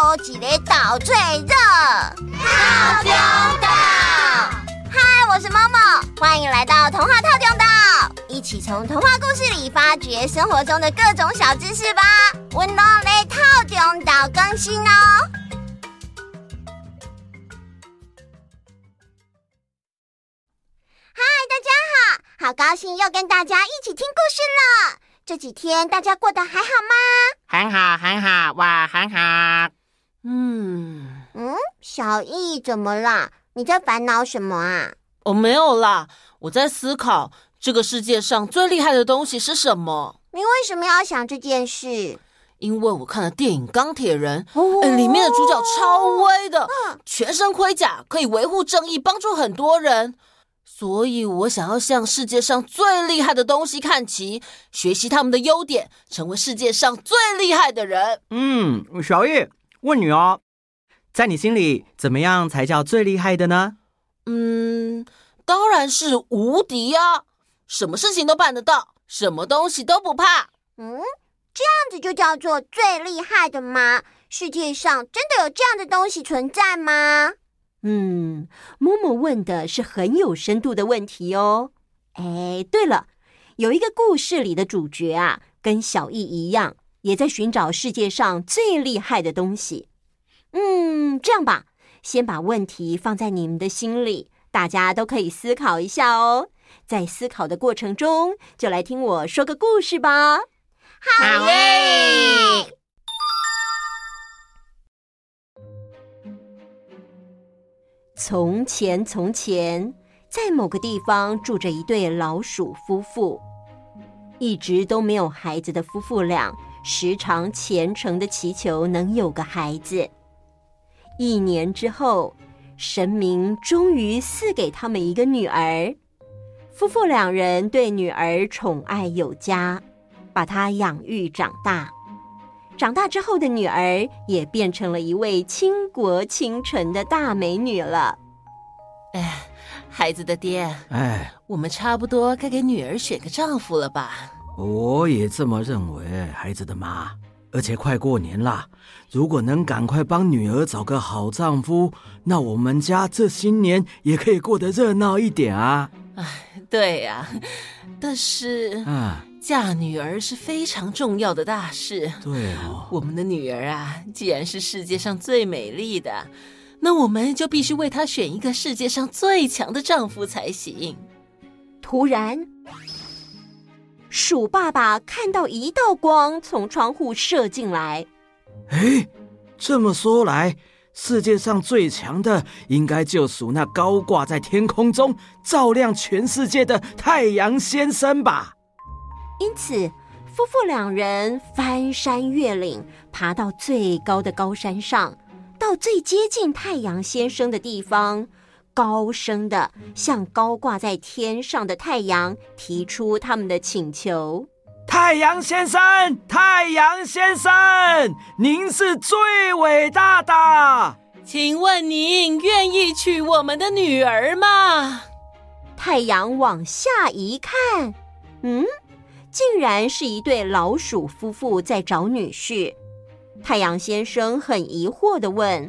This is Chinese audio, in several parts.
倒一个岛最热，套中岛。嗨，我是 Momo，欢迎来到童话套中岛，一起从童话故事里发掘生活中的各种小知识吧。温柔的套中岛更新哦。嗨，大家好，好高兴又跟大家一起听故事了。这几天大家过得还好吗？很好，很好，哇，很好。嗯嗯，小易怎么啦？你在烦恼什么啊？我、哦、没有啦，我在思考这个世界上最厉害的东西是什么。你为什么要想这件事？因为我看了电影《钢铁人》哦，里面的主角超威的，嗯、全身盔甲，可以维护正义，帮助很多人。所以我想要向世界上最厉害的东西看齐，学习他们的优点，成为世界上最厉害的人。嗯，小艺，问女哦，在你心里，怎么样才叫最厉害的呢？嗯，当然是无敌啊！什么事情都办得到，什么东西都不怕。嗯，这样子就叫做最厉害的吗？世界上真的有这样的东西存在吗？嗯，默默问的是很有深度的问题哦。哎，对了，有一个故事里的主角啊，跟小艺一样，也在寻找世界上最厉害的东西。嗯，这样吧，先把问题放在你们的心里，大家都可以思考一下哦。在思考的过程中，就来听我说个故事吧。好耶！从前，从前，在某个地方住着一对老鼠夫妇，一直都没有孩子的夫妇俩，时常虔诚的祈求能有个孩子。一年之后，神明终于赐给他们一个女儿。夫妇两人对女儿宠爱有加，把她养育长大。长大之后的女儿也变成了一位倾国倾城的大美女了。哎，孩子的爹，哎，我们差不多该给女儿选个丈夫了吧？我也这么认为，孩子的妈。而且快过年了，如果能赶快帮女儿找个好丈夫，那我们家这新年也可以过得热闹一点啊。哎，对呀，但是啊。嫁女儿是非常重要的大事。对哦，我们的女儿啊，既然是世界上最美丽的，那我们就必须为她选一个世界上最强的丈夫才行。突然，鼠爸爸看到一道光从窗户射进来。哎，这么说来，世界上最强的应该就属那高挂在天空中照亮全世界的太阳先生吧。因此，夫妇两人翻山越岭，爬到最高的高山上，到最接近太阳先生的地方，高声的向高挂在天上的太阳提出他们的请求：“太阳先生，太阳先生，您是最伟大的，请问您愿意娶我们的女儿吗？”太阳往下一看，嗯。竟然是一对老鼠夫妇在找女婿。太阳先生很疑惑的问：“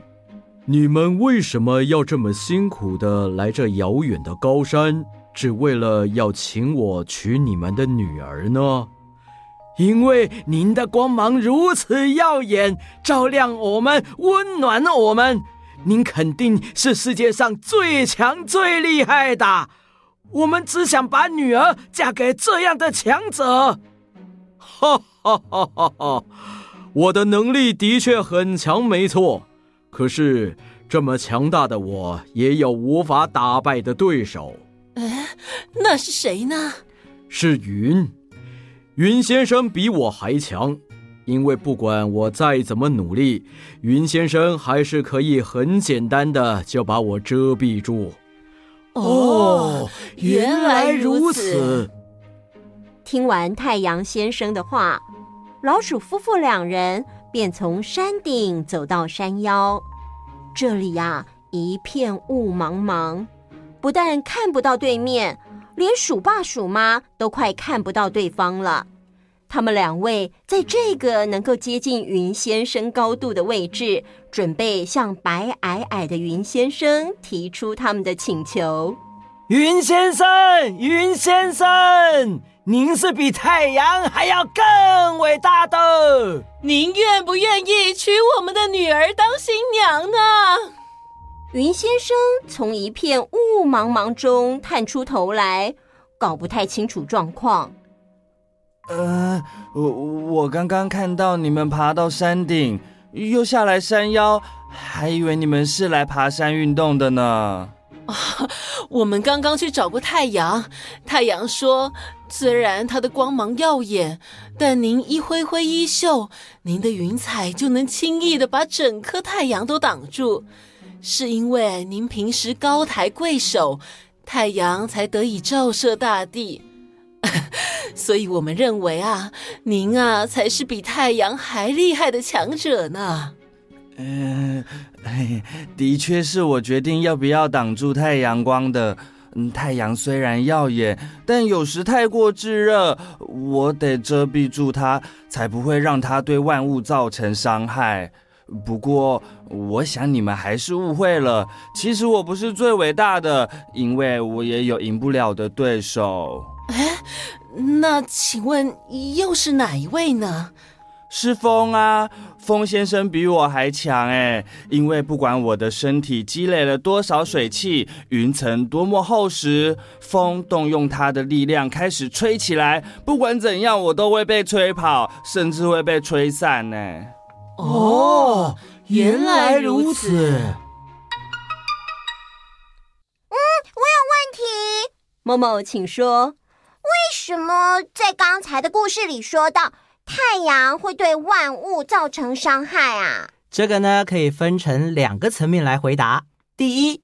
你们为什么要这么辛苦的来这遥远的高山，只为了要请我娶你们的女儿呢？”因为您的光芒如此耀眼，照亮我们，温暖我们。您肯定是世界上最强、最厉害的。我们只想把女儿嫁给这样的强者。哈哈哈哈哈！我的能力的确很强，没错。可是这么强大的我，也有无法打败的对手。哎，那是谁呢？是云。云先生比我还强，因为不管我再怎么努力，云先生还是可以很简单的就把我遮蔽住。哦，原来如此。听完太阳先生的话，老鼠夫妇两人便从山顶走到山腰。这里呀，一片雾茫茫，不但看不到对面，连鼠爸鼠妈都快看不到对方了。他们两位在这个能够接近云先生高度的位置，准备向白矮矮的云先生提出他们的请求。云先生，云先生，您是比太阳还要更伟大的。您愿不愿意娶我们的女儿当新娘呢？云先生从一片雾茫茫中探出头来，搞不太清楚状况。呃，我我刚刚看到你们爬到山顶，又下来山腰，还以为你们是来爬山运动的呢。啊，我们刚刚去找过太阳，太阳说，虽然它的光芒耀眼，但您一挥挥衣袖，您的云彩就能轻易的把整颗太阳都挡住，是因为您平时高抬贵手，太阳才得以照射大地。所以我们认为啊，您啊才是比太阳还厉害的强者呢。嗯、呃，的确是我决定要不要挡住太阳光的。嗯，太阳虽然耀眼，但有时太过炙热，我得遮蔽住它，才不会让它对万物造成伤害。不过，我想你们还是误会了。其实我不是最伟大的，因为我也有赢不了的对手。哎，那请问又是哪一位呢？是风啊，风先生比我还强哎！因为不管我的身体积累了多少水汽，云层多么厚实，风动用它的力量开始吹起来，不管怎样，我都会被吹跑，甚至会被吹散呢。哦，原来如此。嗯，我有问题。某某，请说。为什么在刚才的故事里说到太阳会对万物造成伤害啊？这个呢，可以分成两个层面来回答。第一，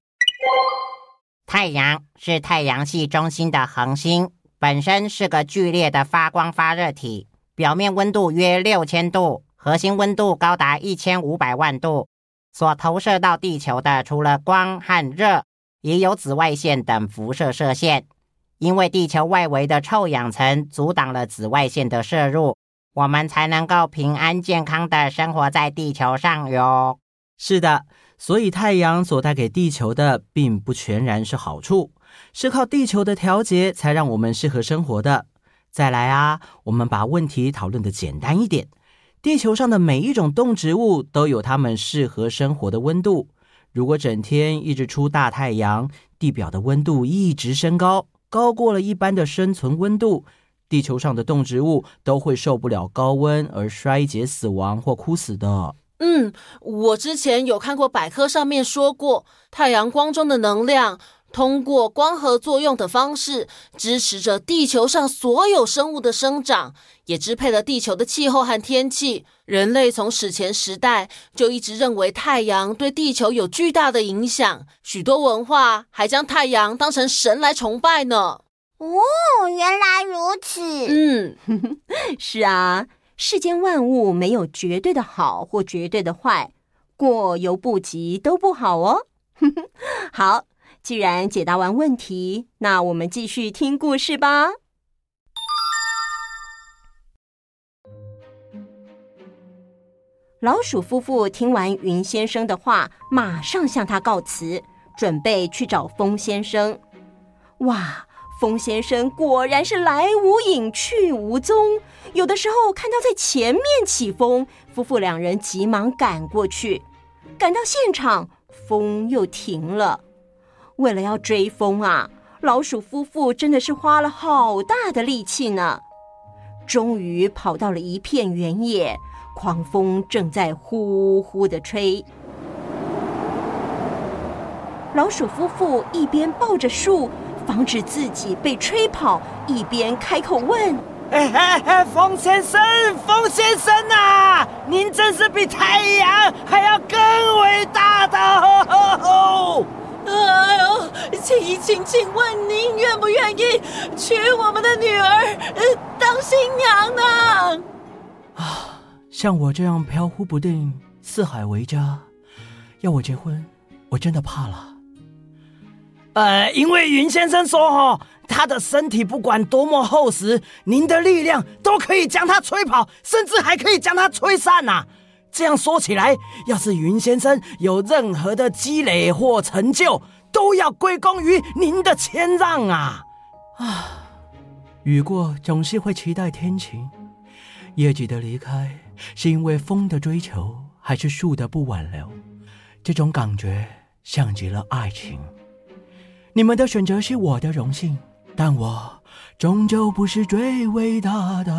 太阳是太阳系中心的恒星，本身是个剧烈的发光发热体，表面温度约六千度，核心温度高达一千五百万度。所投射到地球的，除了光和热，也有紫外线等辐射射线。因为地球外围的臭氧层阻挡了紫外线的射入，我们才能够平安健康的生活在地球上哟。是的，所以太阳所带给地球的，并不全然是好处，是靠地球的调节才让我们适合生活的。再来啊，我们把问题讨论得简单一点，地球上的每一种动植物都有它们适合生活的温度。如果整天一直出大太阳，地表的温度一直升高。高过了一般的生存温度，地球上的动植物都会受不了高温而衰竭死亡或枯死的。嗯，我之前有看过百科上面说过，太阳光中的能量通过光合作用的方式支持着地球上所有生物的生长，也支配了地球的气候和天气。人类从史前时代就一直认为太阳对地球有巨大的影响，许多文化还将太阳当成神来崇拜呢。哦，原来如此。嗯，是啊，世间万物没有绝对的好或绝对的坏，过犹不及都不好哦。好，既然解答完问题，那我们继续听故事吧。老鼠夫妇听完云先生的话，马上向他告辞，准备去找风先生。哇，风先生果然是来无影去无踪。有的时候看到在前面起风，夫妇两人急忙赶过去，赶到现场，风又停了。为了要追风啊，老鼠夫妇真的是花了好大的力气呢。终于跑到了一片原野。狂风正在呼呼的吹，老鼠夫妇一边抱着树，防止自己被吹跑，一边开口问：“哎哎哎，风先生，风先生啊，您真是比太阳还要更伟大的！哎呦，请请请问您愿不愿意娶我们的女儿，呃，当新娘呢？”啊。像我这样飘忽不定、四海为家，要我结婚，我真的怕了。呃，因为云先生说哈，他的身体不管多么厚实，您的力量都可以将他吹跑，甚至还可以将他吹散呐。这样说起来，要是云先生有任何的积累或成就，都要归功于您的谦让啊！啊，雨过总是会期待天晴，叶子的离开是因为风的追求，还是树的不挽留？这种感觉像极了爱情。你们的选择是我的荣幸，但我终究不是最伟大的。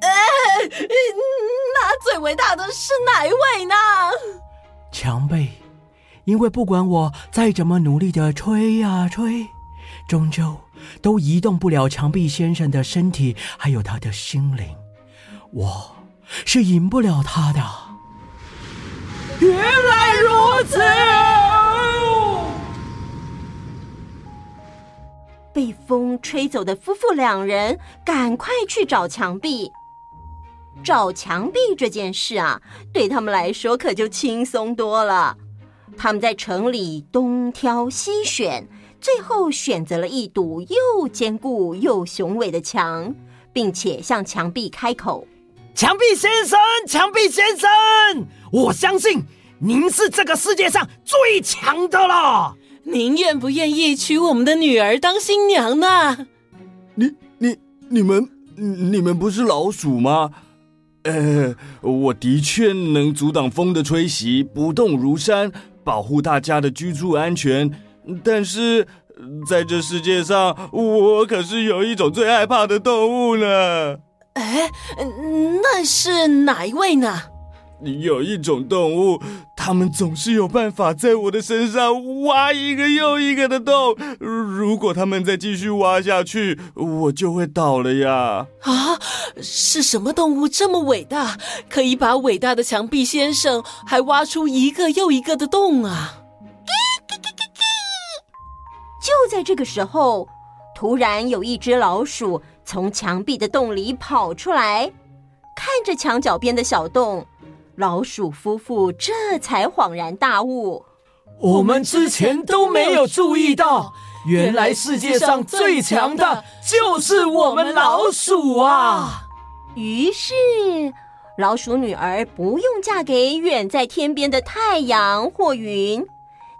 哎，那最伟大的是哪一位呢？墙壁，因为不管我再怎么努力的吹呀吹，终究都移动不了墙壁先生的身体，还有他的心灵。我是赢不了他的。原来如此。被风吹走的夫妇两人赶快去找墙壁。找墙壁这件事啊，对他们来说可就轻松多了。他们在城里东挑西选，最后选择了一堵又坚固又雄伟的墙，并且向墙壁开口：“墙壁先生，墙壁先生，我相信您是这个世界上最强的了。”您愿不愿意娶我们的女儿当新娘呢？你、你、你们、你们不是老鼠吗？呃，我的确能阻挡风的吹袭，不动如山，保护大家的居住安全。但是，在这世界上，我可是有一种最害怕的动物呢。哎，那是哪一位呢？有一种动物，它们总是有办法在我的身上挖一个又一个的洞。如果他们再继续挖下去，我就会倒了呀！啊，是什么动物这么伟大，可以把伟大的墙壁先生还挖出一个又一个的洞啊？就在这个时候，突然有一只老鼠从墙壁的洞里跑出来，看着墙角边的小洞。老鼠夫妇这才恍然大悟：我们之前都没有注意到，原来世界上最强的就是我们老鼠啊！于是，老鼠女儿不用嫁给远在天边的太阳或云，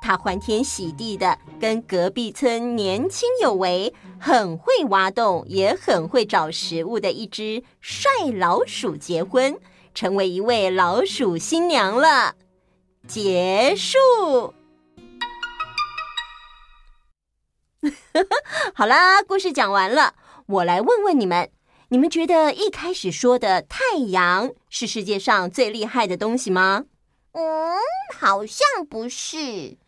她欢天喜地的跟隔壁村年轻有为、很会挖洞也很会找食物的一只帅老鼠结婚。成为一位老鼠新娘了。结束。好啦，故事讲完了。我来问问你们：你们觉得一开始说的太阳是世界上最厉害的东西吗？嗯，好像不是。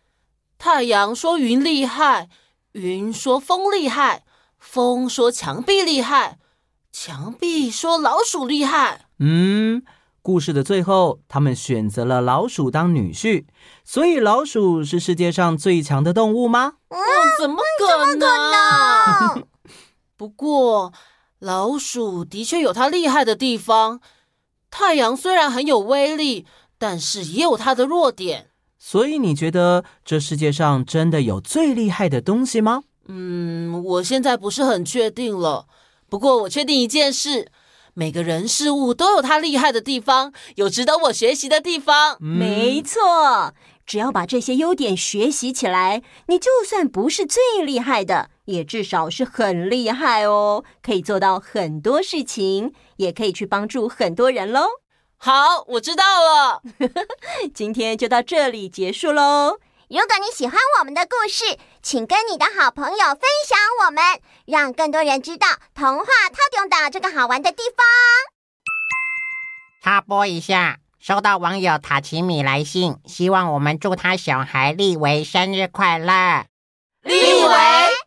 太阳说云厉害，云说风厉害，风说墙壁厉害，墙壁说老鼠厉害。嗯。故事的最后，他们选择了老鼠当女婿，所以老鼠是世界上最强的动物吗？嗯，怎么可能？不过，老鼠的确有它厉害的地方。太阳虽然很有威力，但是也有它的弱点。所以，你觉得这世界上真的有最厉害的东西吗？嗯，我现在不是很确定了。不过，我确定一件事。每个人事物都有它厉害的地方，有值得我学习的地方。嗯、没错，只要把这些优点学习起来，你就算不是最厉害的，也至少是很厉害哦，可以做到很多事情，也可以去帮助很多人喽。好，我知道了。今天就到这里结束喽。如果你喜欢我们的故事，请跟你的好朋友分享我们，让更多人知道童话套用岛这个好玩的地方。插播一下，收到网友塔奇米来信，希望我们祝他小孩立维生日快乐。立维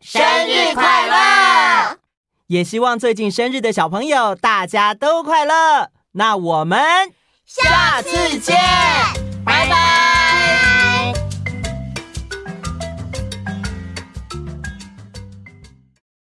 生日快乐！也希望最近生日的小朋友大家都快乐。那我们下次见。